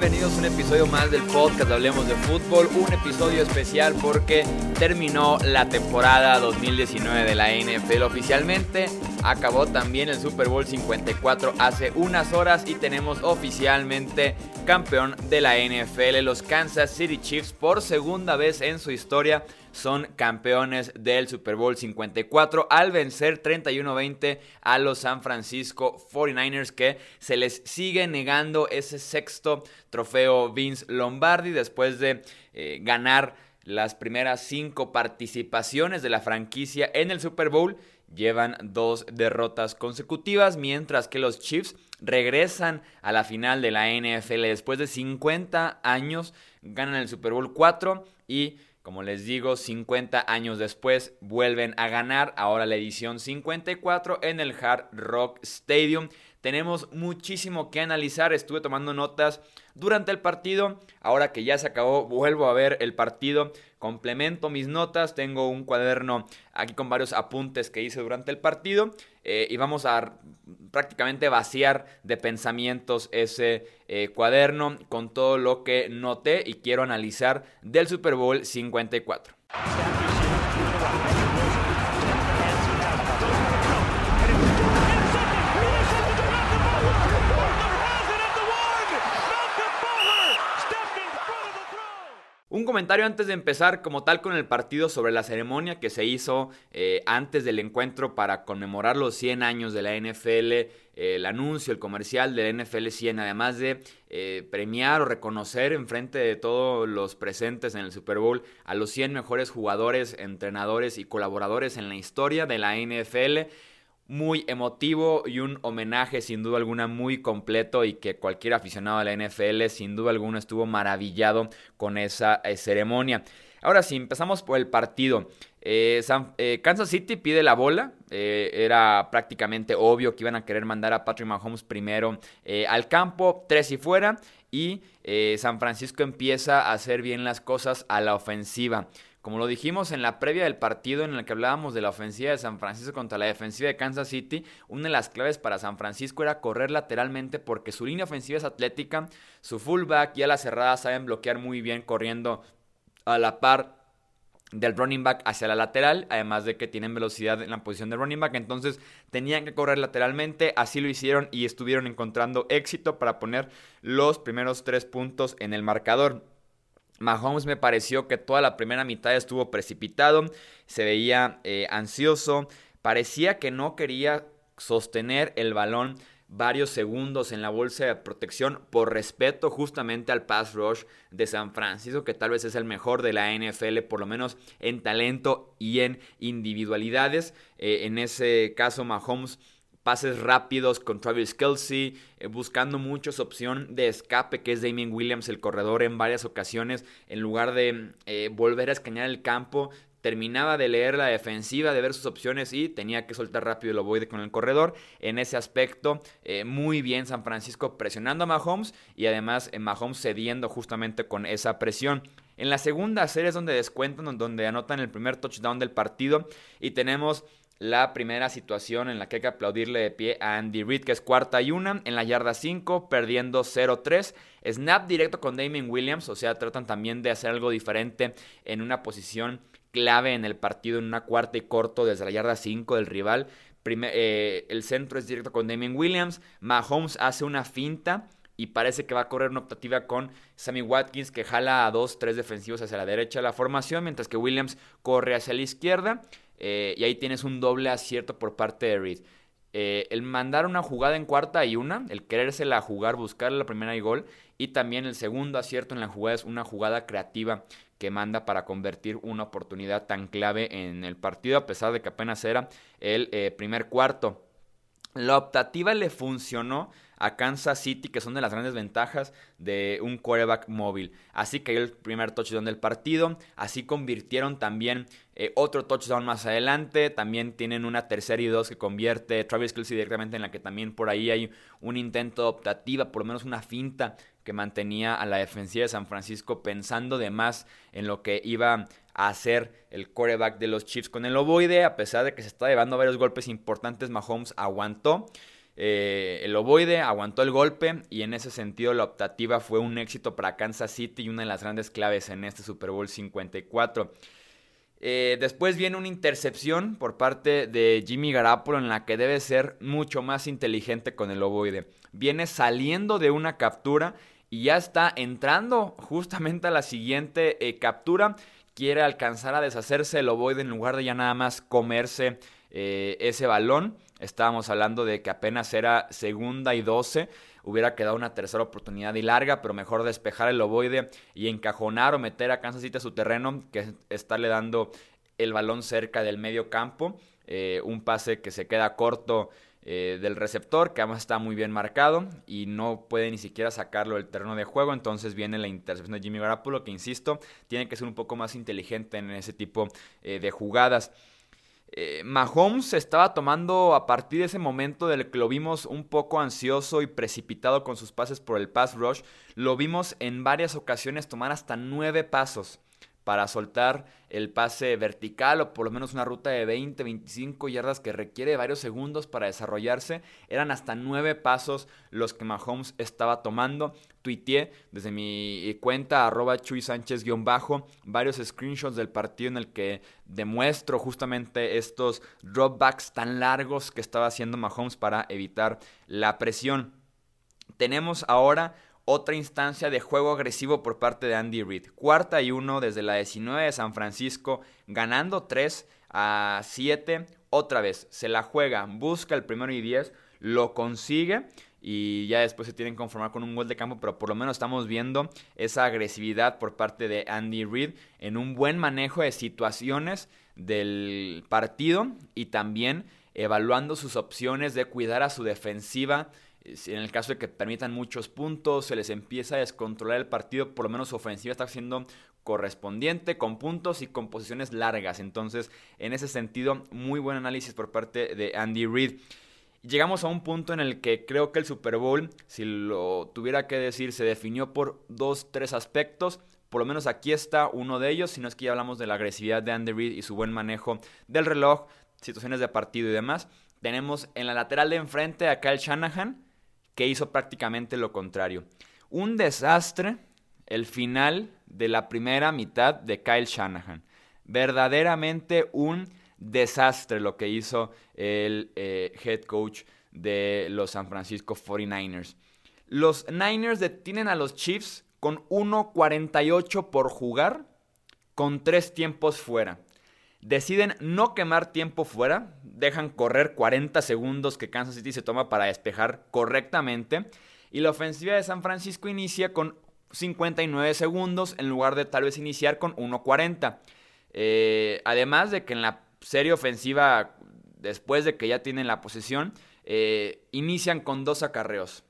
Bienvenidos a un episodio más del podcast Hablemos de Fútbol. Un episodio especial porque terminó la temporada 2019 de la NFL oficialmente. Acabó también el Super Bowl 54 hace unas horas y tenemos oficialmente campeón de la NFL, los Kansas City Chiefs, por segunda vez en su historia son campeones del Super Bowl 54 al vencer 31-20 a los San Francisco 49ers que se les sigue negando ese sexto trofeo Vince Lombardi después de eh, ganar las primeras cinco participaciones de la franquicia en el Super Bowl. Llevan dos derrotas consecutivas, mientras que los Chiefs regresan a la final de la NFL después de 50 años, ganan el Super Bowl 4 y como les digo, 50 años después vuelven a ganar, ahora la edición 54 en el Hard Rock Stadium. Tenemos muchísimo que analizar, estuve tomando notas durante el partido, ahora que ya se acabó, vuelvo a ver el partido, complemento mis notas, tengo un cuaderno aquí con varios apuntes que hice durante el partido eh, y vamos a prácticamente vaciar de pensamientos ese eh, cuaderno con todo lo que noté y quiero analizar del Super Bowl 54. Un comentario antes de empezar como tal con el partido sobre la ceremonia que se hizo eh, antes del encuentro para conmemorar los 100 años de la NFL, eh, el anuncio, el comercial de la NFL 100, además de eh, premiar o reconocer en frente de todos los presentes en el Super Bowl a los 100 mejores jugadores, entrenadores y colaboradores en la historia de la NFL muy emotivo y un homenaje sin duda alguna muy completo y que cualquier aficionado a la NFL sin duda alguna estuvo maravillado con esa eh, ceremonia. Ahora sí, empezamos por el partido. Eh, eh, Kansas City pide la bola. era prácticamente obvio que iban a querer mandar a Patrick Mahomes primero al campo, tres y fuera. Y San Francisco empieza a hacer bien las cosas a la ofensiva. Como lo dijimos en la previa del partido en el que hablábamos de la ofensiva de San Francisco contra la defensiva de Kansas City, una de las claves para San Francisco era correr lateralmente porque su línea ofensiva es atlética, su fullback y a la cerrada saben bloquear muy bien corriendo a la par del running back hacia la lateral, además de que tienen velocidad en la posición de running back, entonces tenían que correr lateralmente, así lo hicieron y estuvieron encontrando éxito para poner los primeros tres puntos en el marcador. Mahomes me pareció que toda la primera mitad estuvo precipitado, se veía eh, ansioso, parecía que no quería sostener el balón varios segundos en la bolsa de protección por respeto justamente al pass rush de San Francisco, que tal vez es el mejor de la NFL, por lo menos en talento y en individualidades. Eh, en ese caso, Mahomes pases rápidos con Travis Kelsey, eh, buscando mucho su opción de escape, que es Damien Williams, el corredor, en varias ocasiones, en lugar de eh, volver a escanear el campo. Terminaba de leer la defensiva, de ver sus opciones y tenía que soltar rápido el ovoide con el corredor. En ese aspecto, eh, muy bien San Francisco presionando a Mahomes y además Mahomes cediendo justamente con esa presión. En la segunda serie es donde descuentan, donde anotan el primer touchdown del partido y tenemos la primera situación en la que hay que aplaudirle de pie a Andy Reid, que es cuarta y una, en la yarda 5, perdiendo 0-3. Snap directo con Damien Williams, o sea, tratan también de hacer algo diferente en una posición clave en el partido, en una cuarta y corto desde la yarda 5 del rival. Eh, el centro es directo con Damien Williams. Mahomes hace una finta y parece que va a correr una optativa con Sammy Watkins que jala a dos, tres defensivos hacia la derecha de la formación, mientras que Williams corre hacia la izquierda. Eh, y ahí tienes un doble acierto por parte de Reed. Eh, el mandar una jugada en cuarta y una, el querérsela jugar, buscar la primera y gol. Y también el segundo acierto en la jugada es una jugada creativa que manda para convertir una oportunidad tan clave en el partido, a pesar de que apenas era el eh, primer cuarto. La optativa le funcionó a Kansas City, que son de las grandes ventajas de un quarterback móvil. Así cayó el primer touchdown del partido, así convirtieron también eh, otro touchdown más adelante, también tienen una tercera y dos que convierte Travis Kelsey directamente en la que también por ahí hay un intento optativa, por lo menos una finta que mantenía a la defensiva de San Francisco pensando de más en lo que iba a hacer el quarterback de los Chiefs con el ovoide, a pesar de que se estaba llevando varios golpes importantes, Mahomes aguantó. eh, el ovoide, aguantó el golpe y en ese sentido la optativa fue un éxito para Kansas City y una de las grandes claves en este Super Bowl 54. Eh, después viene una intercepción por parte de Jimmy Garapolo en la que debe ser mucho más inteligente con el ovoide. Viene saliendo de una captura y ya está entrando justamente a la siguiente eh, captura. Quiere alcanzar a deshacerse el ovoide en lugar de ya nada más comerse eh, ese balón. Estábamos hablando de que apenas era segunda y 12. Hubiera quedado una tercera oportunidad y larga, pero mejor despejar el ovoide y encajonar o meter a Kansas City a su terreno que estarle dando el balón cerca del medio campo. Eh, un pase que se queda corto eh, del receptor, que además está muy bien marcado y no puede ni siquiera sacarlo del terreno de juego. Entonces viene la intercepción de Jimmy Garoppolo, que insisto, tiene que ser un poco más inteligente en ese tipo de jugadas. Eh, Mahomes estaba tomando a partir de ese momento del que lo vimos un poco ansioso y precipitado con sus pases por el pass rush, lo vimos en varias ocasiones tomar hasta nueve pasos para soltar el pase vertical o por lo menos una ruta de 20, 25 yardas que requiere varios segundos para desarrollarse. Eran hasta nueve pasos los que Mahomes estaba tomando. Tuiteé desde mi cuenta arroba Chuy Sánchez-bajo varios screenshots del partido en el que demuestro justamente estos dropbacks tan largos que estaba haciendo Mahomes para evitar la presión. Tenemos ahora otra instancia de juego agresivo por parte de Andy Reid. Cuarta y uno desde la 19 de San Francisco, ganando 3 a 7. Otra vez, se la juega, busca el primero y 10, lo consigue y ya después se tienen que conformar con un gol de campo, pero por lo menos estamos viendo esa agresividad por parte de Andy Reid en un buen manejo de situaciones del partido y también evaluando sus opciones de cuidar a su defensiva en el caso de que permitan muchos puntos, se les empieza a descontrolar el partido, por lo menos su ofensiva está siendo correspondiente, con puntos y con posiciones largas. Entonces, en ese sentido, muy buen análisis por parte de Andy Reid. Llegamos a un punto en el que creo que el Super Bowl, si lo tuviera que decir, se definió por dos, tres aspectos. Por lo menos aquí está uno de ellos, si no es que ya hablamos de la agresividad de Andy Reid y su buen manejo del reloj, situaciones de partido y demás. Tenemos en la lateral de enfrente a Kyle Shanahan, que hizo prácticamente lo contrario. Un desastre el final de la primera mitad de Kyle Shanahan. Verdaderamente un desastre lo que hizo el eh, head coach de los San Francisco 49ers. Los Niners detienen a los Chiefs con 1.48 por jugar, con tres tiempos fuera. Deciden no quemar tiempo fuera, dejan correr 40 segundos que Kansas City se toma para despejar correctamente. Y la ofensiva de San Francisco inicia con 59 segundos en lugar de tal vez iniciar con 1.40. Eh, además de que en la serie ofensiva, después de que ya tienen la posesión, eh, inician con dos acarreos.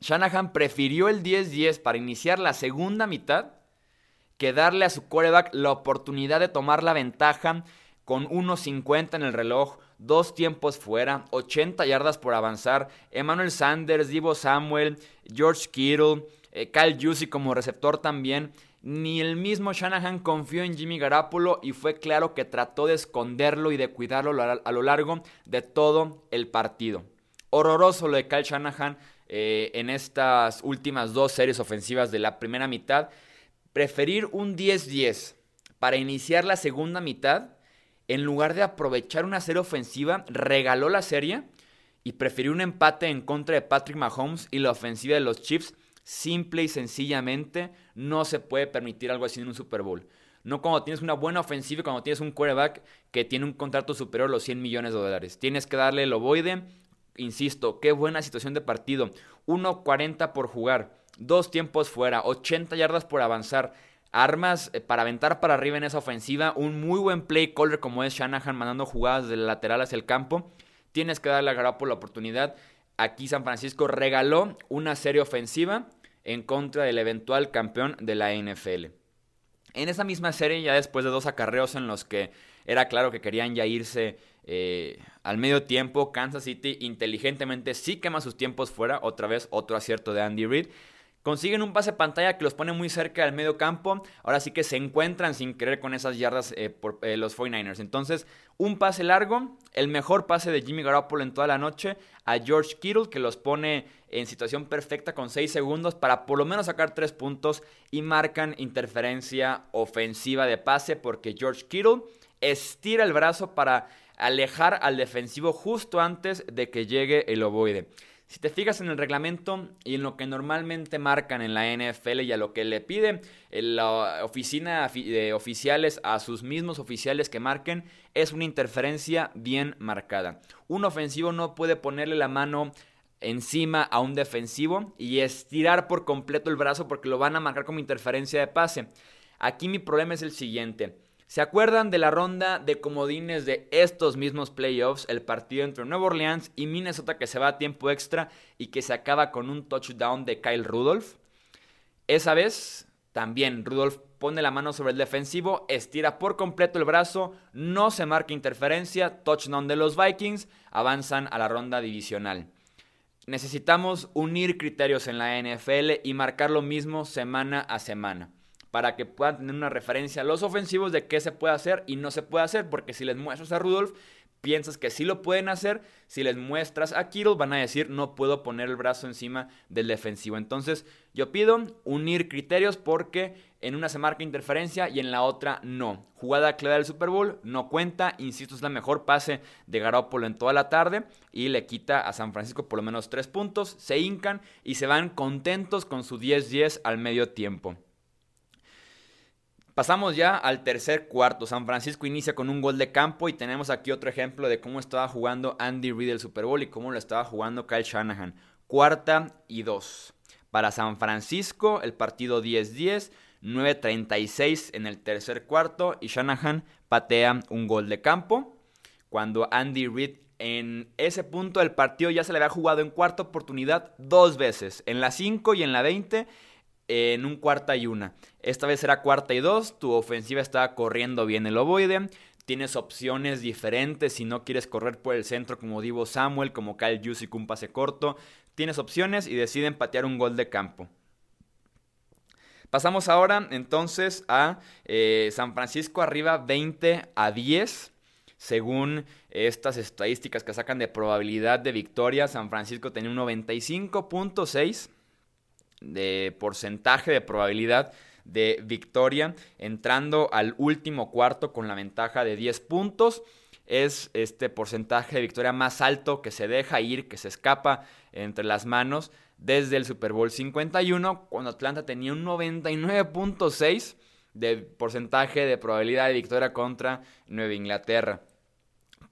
Shanahan prefirió el 10-10 para iniciar la segunda mitad que darle a su quarterback la oportunidad de tomar la ventaja con 1.50 en el reloj, dos tiempos fuera, 80 yardas por avanzar, Emmanuel Sanders, Divo Samuel, George Kittle, eh, Kyle Juicy como receptor también. Ni el mismo Shanahan confió en Jimmy Garapolo y fue claro que trató de esconderlo y de cuidarlo a lo largo de todo el partido. Horroroso lo de Kyle Shanahan eh, en estas últimas dos series ofensivas de la primera mitad preferir un 10-10 para iniciar la segunda mitad, en lugar de aprovechar una serie ofensiva, regaló la serie y prefirió un empate en contra de Patrick Mahomes y la ofensiva de los Chiefs. Simple y sencillamente no se puede permitir algo así en un Super Bowl. No cuando tienes una buena ofensiva y cuando tienes un quarterback que tiene un contrato superior a los 100 millones de dólares. Tienes que darle el ovoide. Insisto, qué buena situación de partido. 1.40 por jugar dos tiempos fuera, 80 yardas por avanzar, armas eh, para aventar para arriba en esa ofensiva, un muy buen play caller como es Shanahan mandando jugadas del lateral hacia el campo. Tienes que darle a por la oportunidad. Aquí San Francisco regaló una serie ofensiva en contra del eventual campeón de la NFL. En esa misma serie, ya después de dos acarreos en los que era claro que querían ya irse eh, al medio tiempo, Kansas City inteligentemente sí quema sus tiempos fuera. Otra vez, otro acierto de Andy Reid Consiguen un pase pantalla que los pone muy cerca del medio campo. Ahora sí que se encuentran sin querer con esas yardas eh, por eh, los 49ers. Entonces, un pase largo, el mejor pase de Jimmy Garoppolo en toda la noche a George Kittle, que los pone en situación perfecta con 6 segundos para por lo menos sacar 3 puntos y marcan interferencia ofensiva de pase porque George Kittle estira el brazo para alejar al defensivo justo antes de que llegue el ovoide. Si te fijas en el reglamento y en lo que normalmente marcan en la NFL y a lo que le pide la oficina de oficiales a sus mismos oficiales que marquen, es una interferencia bien marcada. Un ofensivo no puede ponerle la mano encima a un defensivo y estirar por completo el brazo porque lo van a marcar como interferencia de pase. Aquí mi problema es el siguiente. ¿Se acuerdan de la ronda de comodines de estos mismos playoffs? El partido entre Nueva Orleans y Minnesota que se va a tiempo extra y que se acaba con un touchdown de Kyle Rudolph. Esa vez también Rudolph pone la mano sobre el defensivo, estira por completo el brazo, no se marca interferencia, touchdown de los Vikings, avanzan a la ronda divisional. Necesitamos unir criterios en la NFL y marcar lo mismo semana a semana para que puedan tener una referencia a los ofensivos de qué se puede hacer y no se puede hacer, porque si les muestras a Rudolph, piensas que sí lo pueden hacer, si les muestras a Kittle van a decir no puedo poner el brazo encima del defensivo. Entonces yo pido unir criterios porque en una se marca interferencia y en la otra no. Jugada clave del Super Bowl no cuenta, insisto es la mejor pase de Garoppolo en toda la tarde y le quita a San Francisco por lo menos tres puntos, se hincan y se van contentos con su 10-10 al medio tiempo. Pasamos ya al tercer cuarto. San Francisco inicia con un gol de campo y tenemos aquí otro ejemplo de cómo estaba jugando Andy Reid el Super Bowl y cómo lo estaba jugando Kyle Shanahan. Cuarta y dos. Para San Francisco, el partido 10-10, 9-36 en el tercer cuarto y Shanahan patea un gol de campo. Cuando Andy Reid en ese punto del partido ya se le había jugado en cuarta oportunidad dos veces, en la 5 y en la 20 en un cuarta y una. Esta vez era cuarta y dos, tu ofensiva está corriendo bien el ovoide, tienes opciones diferentes si no quieres correr por el centro como Divo Samuel, como Kyle Jusic un pase corto, tienes opciones y deciden patear un gol de campo. Pasamos ahora entonces a eh, San Francisco arriba 20 a 10. Según estas estadísticas que sacan de probabilidad de victoria, San Francisco tenía un 95.6 de porcentaje de probabilidad de victoria, entrando al último cuarto con la ventaja de 10 puntos. Es este porcentaje de victoria más alto que se deja ir, que se escapa entre las manos desde el Super Bowl 51, cuando Atlanta tenía un 99.6 de porcentaje de probabilidad de victoria contra Nueva Inglaterra.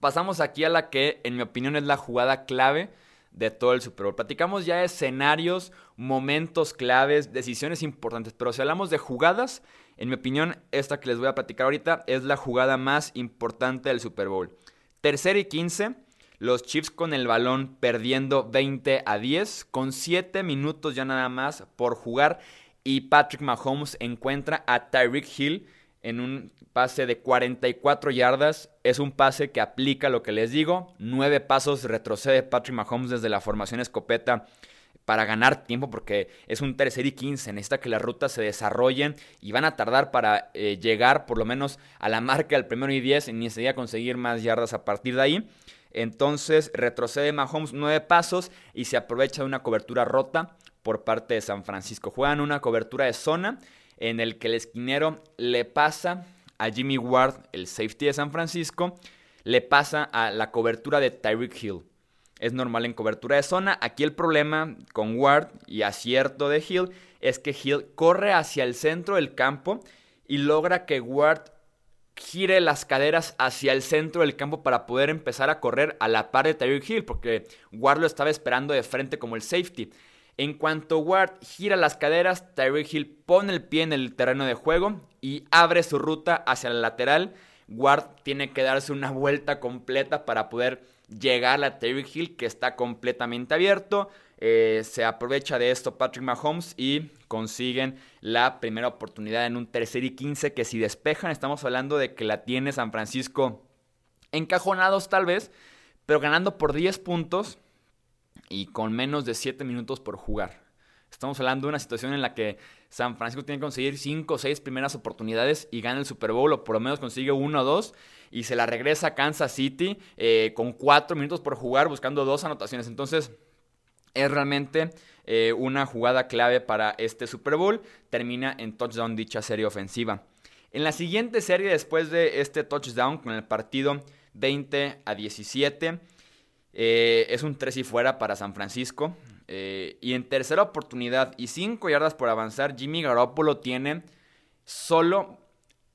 Pasamos aquí a la que, en mi opinión, es la jugada clave de todo el Super Bowl. Platicamos ya de escenarios, momentos claves, decisiones importantes, pero si hablamos de jugadas, en mi opinión, esta que les voy a platicar ahorita es la jugada más importante del Super Bowl. Tercer y 15, los Chiefs con el balón perdiendo 20 a 10, con 7 minutos ya nada más por jugar, y Patrick Mahomes encuentra a Tyreek Hill en un pase de 44 yardas. Es un pase que aplica lo que les digo. Nueve pasos retrocede Patrick Mahomes desde la formación escopeta para ganar tiempo porque es un tercer y 15. Necesita que las rutas se desarrollen y van a tardar para eh, llegar por lo menos a la marca del primero y 10 y necesitaría conseguir más yardas a partir de ahí. Entonces retrocede Mahomes nueve pasos y se aprovecha de una cobertura rota por parte de San Francisco. Juegan una cobertura de zona en el que el esquinero le pasa a Jimmy Ward, el safety de San Francisco, le pasa a la cobertura de Tyreek Hill. Es normal en cobertura de zona. Aquí el problema con Ward y acierto de Hill es que Hill corre hacia el centro del campo y logra que Ward gire las caderas hacia el centro del campo para poder empezar a correr a la par de Tyreek Hill, porque Ward lo estaba esperando de frente como el safety. En cuanto Ward gira las caderas, Tyreek Hill pone el pie en el terreno de juego y abre su ruta hacia el lateral. Ward tiene que darse una vuelta completa para poder llegar a Tyreek Hill, que está completamente abierto. Eh, se aprovecha de esto Patrick Mahomes y consiguen la primera oportunidad en un tercer y 15 que si despejan estamos hablando de que la tiene San Francisco encajonados tal vez, pero ganando por 10 puntos y con menos de 7 minutos por jugar. Estamos hablando de una situación en la que San Francisco tiene que conseguir 5 o 6 primeras oportunidades y gana el Super Bowl, o por lo menos consigue 1 o 2, y se la regresa a Kansas City eh, con 4 minutos por jugar, buscando dos anotaciones. Entonces, es realmente eh, una jugada clave para este Super Bowl. Termina en touchdown dicha serie ofensiva. En la siguiente serie, después de este touchdown con el partido 20 a 17, eh, es un 3 y fuera para San Francisco. Eh, y en tercera oportunidad y 5 yardas por avanzar, Jimmy Garoppolo tiene solo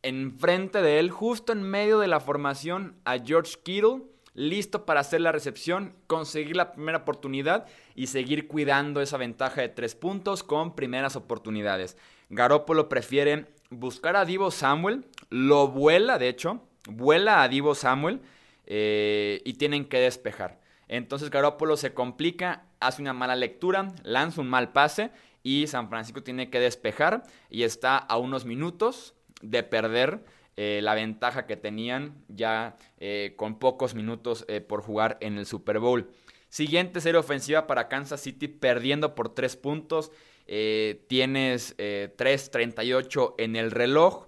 enfrente de él, justo en medio de la formación, a George Kittle, listo para hacer la recepción, conseguir la primera oportunidad y seguir cuidando esa ventaja de 3 puntos con primeras oportunidades. Garoppolo prefiere buscar a Divo Samuel, lo vuela, de hecho, vuela a Divo Samuel eh, y tienen que despejar. Entonces Garoppolo se complica, hace una mala lectura, lanza un mal pase y San Francisco tiene que despejar y está a unos minutos de perder eh, la ventaja que tenían ya eh, con pocos minutos eh, por jugar en el Super Bowl. Siguiente serie ofensiva para Kansas City perdiendo por 3 puntos. tienes 3.38 en el reloj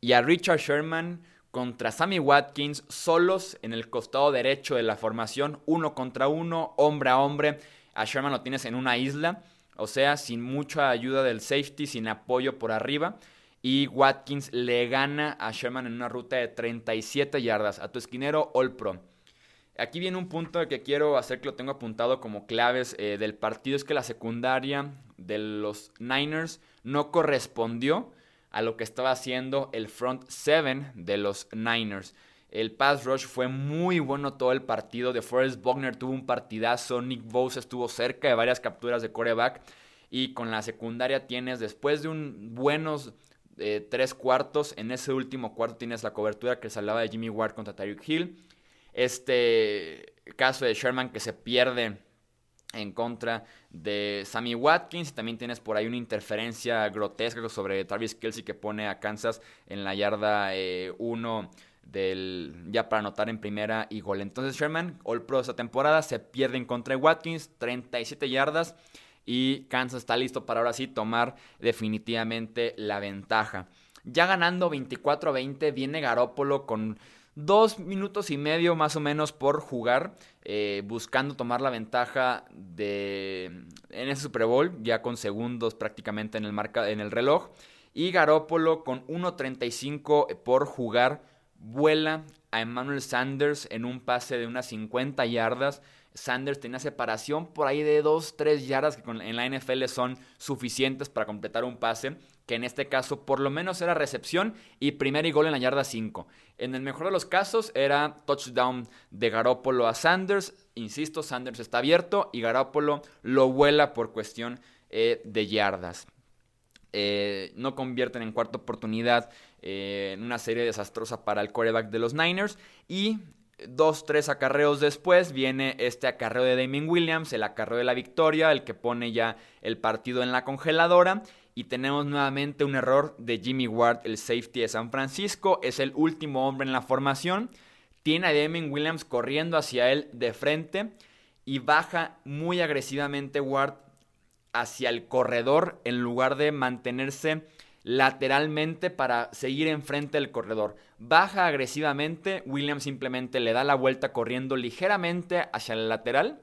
y a Richard Sherman contra Sammy Watkins solos en el costado derecho de la formación, uno contra uno, hombre a hombre. A Sherman lo tienes en una isla, o sea, sin mucha ayuda del safety, sin apoyo por arriba. Y Watkins le gana a Sherman en una ruta de 37 yardas a tu esquinero All Pro. Aquí viene un punto que quiero hacer que lo tengo apuntado como claves eh, del partido. Es que la secundaria de los Niners no correspondió a lo que estaba haciendo el front seven de los Niners. El pass rush fue muy bueno todo el partido. De Forrest Buckner tuvo un partidazo. Nick Bosa estuvo cerca de varias capturas de coreback. Y con la secundaria tienes, después de un buenos eh, tres cuartos, en ese último cuarto tienes la cobertura que se hablaba de Jimmy Ward contra Tyreek Hill. Este caso de Sherman que se pierde en contra de Sammy Watkins. También tienes por ahí una interferencia grotesca sobre Travis Kelsey que pone a Kansas en la yarda 1 eh, del ya para anotar en primera y gol. Entonces Sherman, All Pro esta temporada, se pierde en contra de Watkins, 37 yardas y Kansas está listo para ahora sí tomar definitivamente la ventaja. Ya ganando 24 a 20 viene Garópolo con dos minutos y medio más o menos por jugar, eh, buscando tomar la ventaja de en ese Super Bowl, ya con segundos prácticamente en el, marca, en el reloj. Y Garópolo con 1.35 por jugar, vuela a Emmanuel Sanders en un pase de unas 50 yardas. Sanders tenía separación por ahí de 2-3 yardas que en la NFL son suficientes para completar un pase, que en este caso por lo menos era recepción y primer y gol en la yarda 5. En el mejor de los casos era touchdown de Garópolo a Sanders. Insisto, Sanders está abierto y Garópolo lo vuela por cuestión eh, de yardas. Eh, no convierten en cuarta oportunidad eh, en una serie desastrosa para el quarterback de los Niners. Y dos, tres acarreos después viene este acarreo de Damien Williams, el acarreo de la victoria, el que pone ya el partido en la congeladora. Y tenemos nuevamente un error de Jimmy Ward, el safety de San Francisco. Es el último hombre en la formación. Tiene a Damien Williams corriendo hacia él de frente. Y baja muy agresivamente Ward hacia el corredor en lugar de mantenerse lateralmente para seguir enfrente del corredor. Baja agresivamente, Williams simplemente le da la vuelta corriendo ligeramente hacia el lateral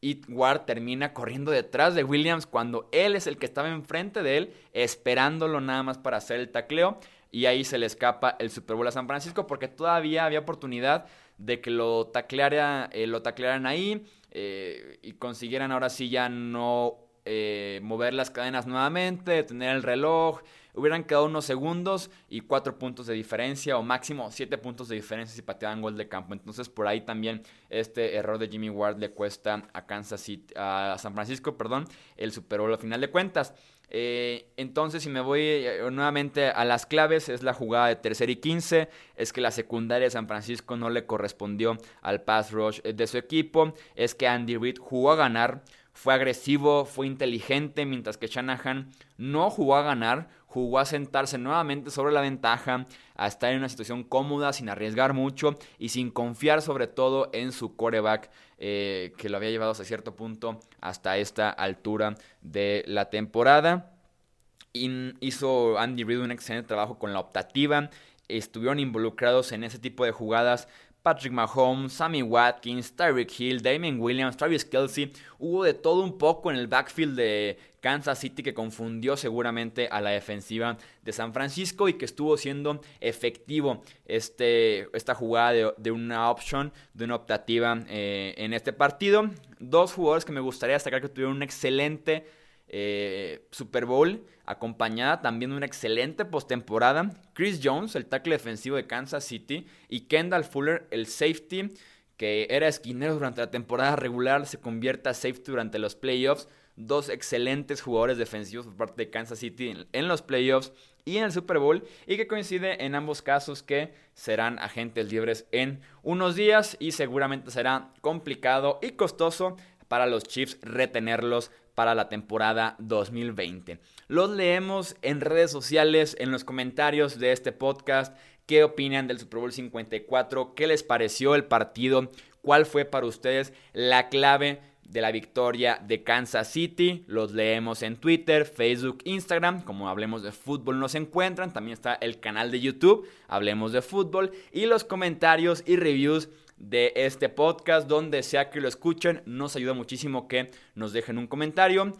y Ward termina corriendo detrás de Williams cuando él es el que estaba enfrente de él, esperándolo nada más para hacer el tacleo. Y ahí se le escapa el Super Bowl a San Francisco porque todavía había oportunidad de que lo, eh, lo taclearan ahí eh, y consiguieran ahora sí ya no eh, mover las cadenas nuevamente, tener el reloj. Hubieran quedado unos segundos y cuatro puntos de diferencia o máximo siete puntos de diferencia si pateaban gol de campo. Entonces por ahí también este error de Jimmy Ward le cuesta a Kansas City, a San Francisco, perdón, el Super Bowl al final de cuentas. Eh, entonces, si me voy eh, nuevamente a las claves, es la jugada de tercer y 15. Es que la secundaria de San Francisco no le correspondió al pass rush de su equipo. Es que Andy Reid jugó a ganar fue agresivo, fue inteligente, mientras que Shanahan no jugó a ganar, jugó a sentarse nuevamente sobre la ventaja, a estar en una situación cómoda, sin arriesgar mucho y sin confiar sobre todo en su coreback eh, que lo había llevado hasta cierto punto hasta esta altura de la temporada. hizo Andy Reid un excelente trabajo con la optativa. Estuvieron involucrados en ese tipo de jugadas Patrick Mahomes, Sammy Watkins, Tyreek Hill, Damon Williams, Travis Kelsey. Hubo de todo un poco en el backfield de Kansas City que confundió seguramente a la defensiva de San Francisco y que estuvo siendo efectivo este, esta jugada de, una option, de una optativa eh, en este partido. Dos jugadores que me gustaría destacar que tuvieron un excelente eh, Super Bowl, acompañada también de una excelente postemporada. Chris Jones, el tackle defensivo de Kansas City, y Kendall Fuller, el safety, que era esquinero durante la temporada regular, se convierte a safety durante los playoffs. Dos excelentes jugadores defensivos por parte de Kansas City en, los playoffs y en el Super Bowl y que coincide en ambos casos que serán agentes libres en unos días y seguramente será complicado y costoso para los Chiefs retenerlos para la temporada 2020. Los leemos en redes sociales, en los comentarios de este podcast. ¿Qué opinan del Super Bowl 54? ¿Qué les pareció el partido? ¿Cuál fue para ustedes la clave de la victoria de Kansas City? Los leemos en Twitter, Facebook, Instagram. Como Hablemos de Fútbol nos encuentran. También está el canal de YouTube, Hablemos de Fútbol. Y los comentarios y reviews de este podcast. Donde sea que lo escuchen, nos ayuda muchísimo que nos dejen un comentario,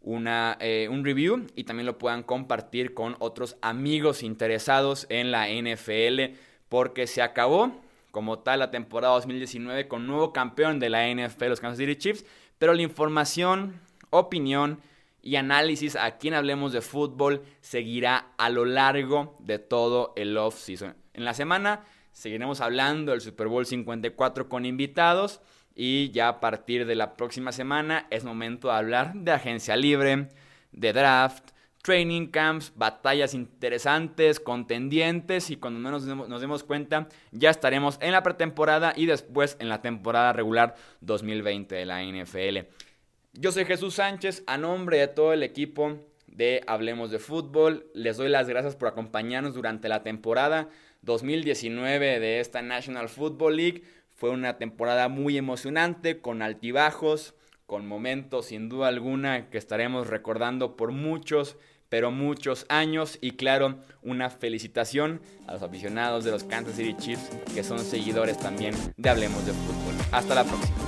una, eh, un review y también lo puedan compartir con otros amigos interesados en la NFL. Porque se acabó como tal la temporada 2019 con nuevo campeón de la NFL, los Kansas City Chiefs. Pero la información, opinión y análisis a quien hablemos de fútbol seguirá a lo largo de todo el off-season. En la semana Seguiremos hablando del Super Bowl 54 con invitados. Y ya a partir de la próxima semana es momento de hablar de agencia libre, de draft, training camps, batallas interesantes, contendientes y cuando menos nos demos cuenta ya estaremos en la pretemporada y después en la temporada regular 2020 de la NFL. Yo soy Jesús Sánchez, a nombre de todo el equipo de Hablemos de Fútbol, les doy las gracias por acompañarnos durante la temporada. 2019 de esta National Football League. Fue una temporada muy emocionante, con altibajos, con momentos sin duda alguna que estaremos recordando por muchos, pero muchos años. Y claro, una felicitación a los aficionados de los Kansas City Chiefs, que son seguidores también de Hablemos de Fútbol. Hasta la próxima.